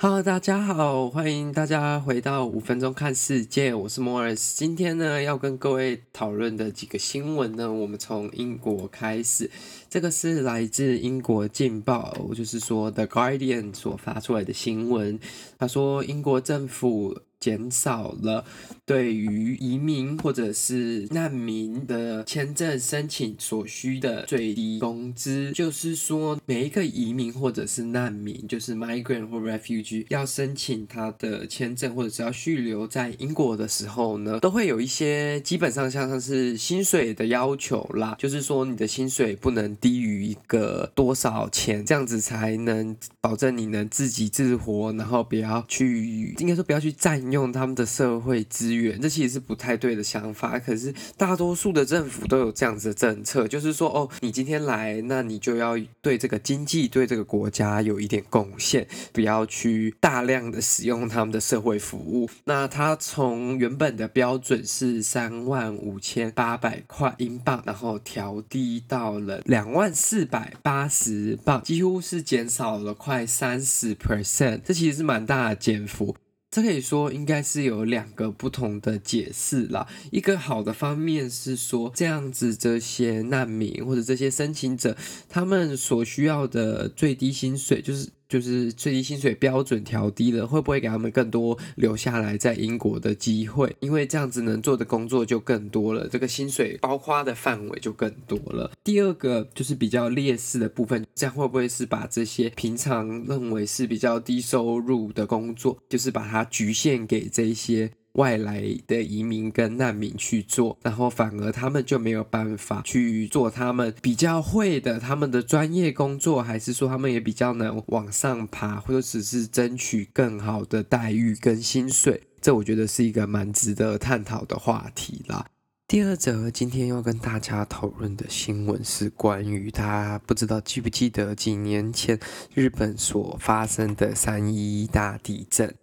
Hello，大家好，欢迎大家回到五分钟看世界，我是 Morris。今天呢，要跟各位讨论的几个新闻呢，我们从英国开始。这个是来自英国《镜报》，就是说 The Guardian 所发出来的新闻。他说，英国政府。减少了对于移民或者是难民的签证申请所需的最低工资，就是说每一个移民或者是难民，就是 migrant 或 refugee 要申请他的签证或者是要续留在英国的时候呢，都会有一些基本上像是薪水的要求啦，就是说你的薪水不能低于个多少钱，这样子才能保证你能自给自活，然后不要去，应该说不要去占。用他们的社会资源，这其实是不太对的想法。可是大多数的政府都有这样子的政策，就是说，哦，你今天来，那你就要对这个经济、对这个国家有一点贡献，不要去大量的使用他们的社会服务。那他从原本的标准是三万五千八百块英镑，然后调低到了两万四百百八十磅，几乎是减少了快三十 percent。这其实是蛮大的减幅。这可以说应该是有两个不同的解释啦。一个好的方面是说，这样子这些难民或者这些申请者，他们所需要的最低薪水就是。就是最低薪水标准调低了，会不会给他们更多留下来在英国的机会？因为这样子能做的工作就更多了，这个薪水包花的范围就更多了。第二个就是比较劣势的部分，这样会不会是把这些平常认为是比较低收入的工作，就是把它局限给这些？外来的移民跟难民去做，然后反而他们就没有办法去做他们比较会的他们的专业工作，还是说他们也比较能往上爬，或者只是争取更好的待遇跟薪水？这我觉得是一个蛮值得探讨的话题啦。第二则今天要跟大家讨论的新闻是关于大家不知道记不记得几年前日本所发生的三一大地震。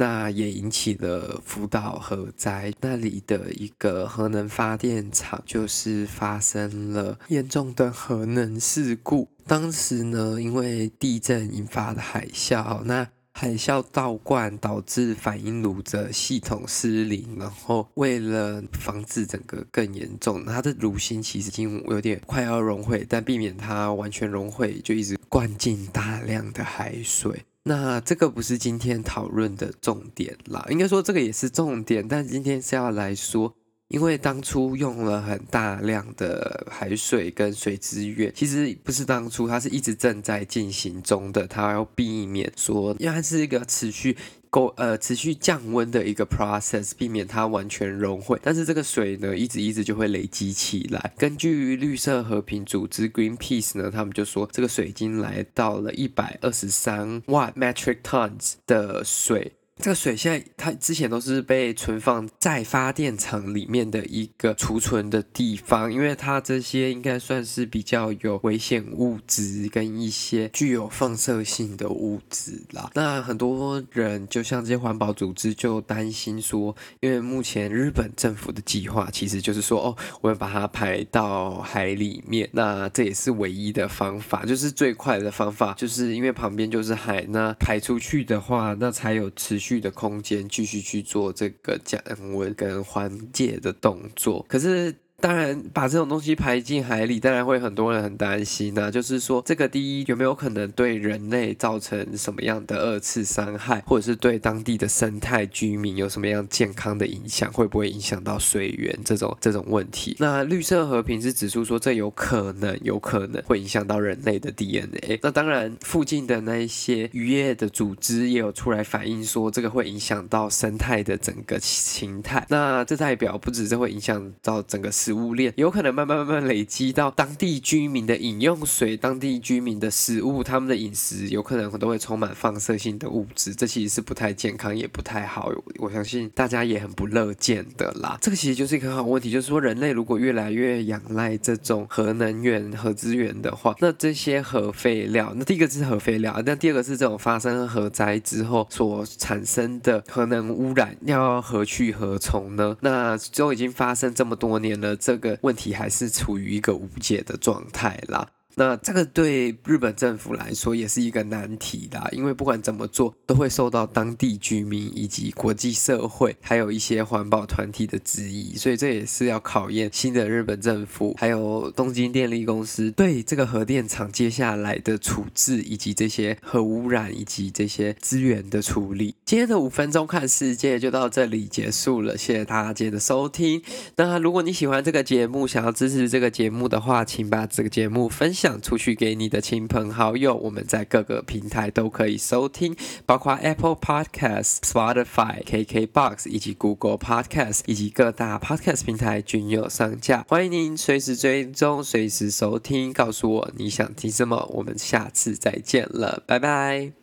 那也引起了福岛核灾，那里的一个核能发电厂就是发生了严重的核能事故。当时呢，因为地震引发的海啸，那海啸倒灌导致反应炉的系统失灵，然后为了防止整个更严重，它的炉芯其实已经有点快要融毁，但避免它完全融毁，就一直灌进大量的海水。那这个不是今天讨论的重点啦，应该说这个也是重点，但今天是要来说，因为当初用了很大量的海水跟水资源，其实不是当初，它是一直正在进行中的，它要避免说，因为它是一个持续。够呃，持续降温的一个 process，避免它完全融汇。但是这个水呢，一直一直就会累积起来。根据绿色和平组织 Greenpeace 呢，他们就说这个水已经来到了一百二十三万 metric tons 的水。这个水现在它之前都是被存放在发电厂里面的一个储存的地方，因为它这些应该算是比较有危险物质跟一些具有放射性的物质啦。那很多人就像这些环保组织就担心说，因为目前日本政府的计划其实就是说，哦，我要把它排到海里面，那这也是唯一的方法，就是最快的方法，就是因为旁边就是海，那排出去的话，那才有持续。的空间继续去做这个降温跟缓解的动作，可是。当然，把这种东西排进海里，当然会很多人很担心呐、就是说，这个第一有没有可能对人类造成什么样的二次伤害，或者是对当地的生态居民有什么样健康的影响？会不会影响到水源这种这种问题？那绿色和平是指出说，这有可能，有可能会影响到人类的 DNA。那当然，附近的那一些渔业的组织也有出来反映说，这个会影响到生态的整个形态。那这代表不止这会影响到整个世。食物链有可能慢慢慢慢累积到当地居民的饮用水、当地居民的食物，他们的饮食有可能都会充满放射性的物质，这其实是不太健康，也不太好。我相信大家也很不乐见的啦。这个其实就是一个很好问题，就是说人类如果越来越仰赖这种核能源、核资源的话，那这些核废料，那第一个是核废料，那第二个是这种发生核灾之后所产生的核能污染，要何去何从呢？那都已经发生这么多年了。这个问题还是处于一个无解的状态啦。那这个对日本政府来说也是一个难题的，因为不管怎么做，都会受到当地居民以及国际社会，还有一些环保团体的质疑，所以这也是要考验新的日本政府，还有东京电力公司对这个核电厂接下来的处置，以及这些核污染以及这些资源的处理。今天的五分钟看世界就到这里结束了，谢谢大家今天的收听。那如果你喜欢这个节目，想要支持这个节目的话，请把这个节目分享想出去给你的亲朋好友。我们在各个平台都可以收听，包括 Apple Podcast、Spotify、KKBox 以及 Google Podcast，以及各大 Podcast 平台均有上架。欢迎您随时追踪、随时收听，告诉我你想听什么。我们下次再见了，拜拜。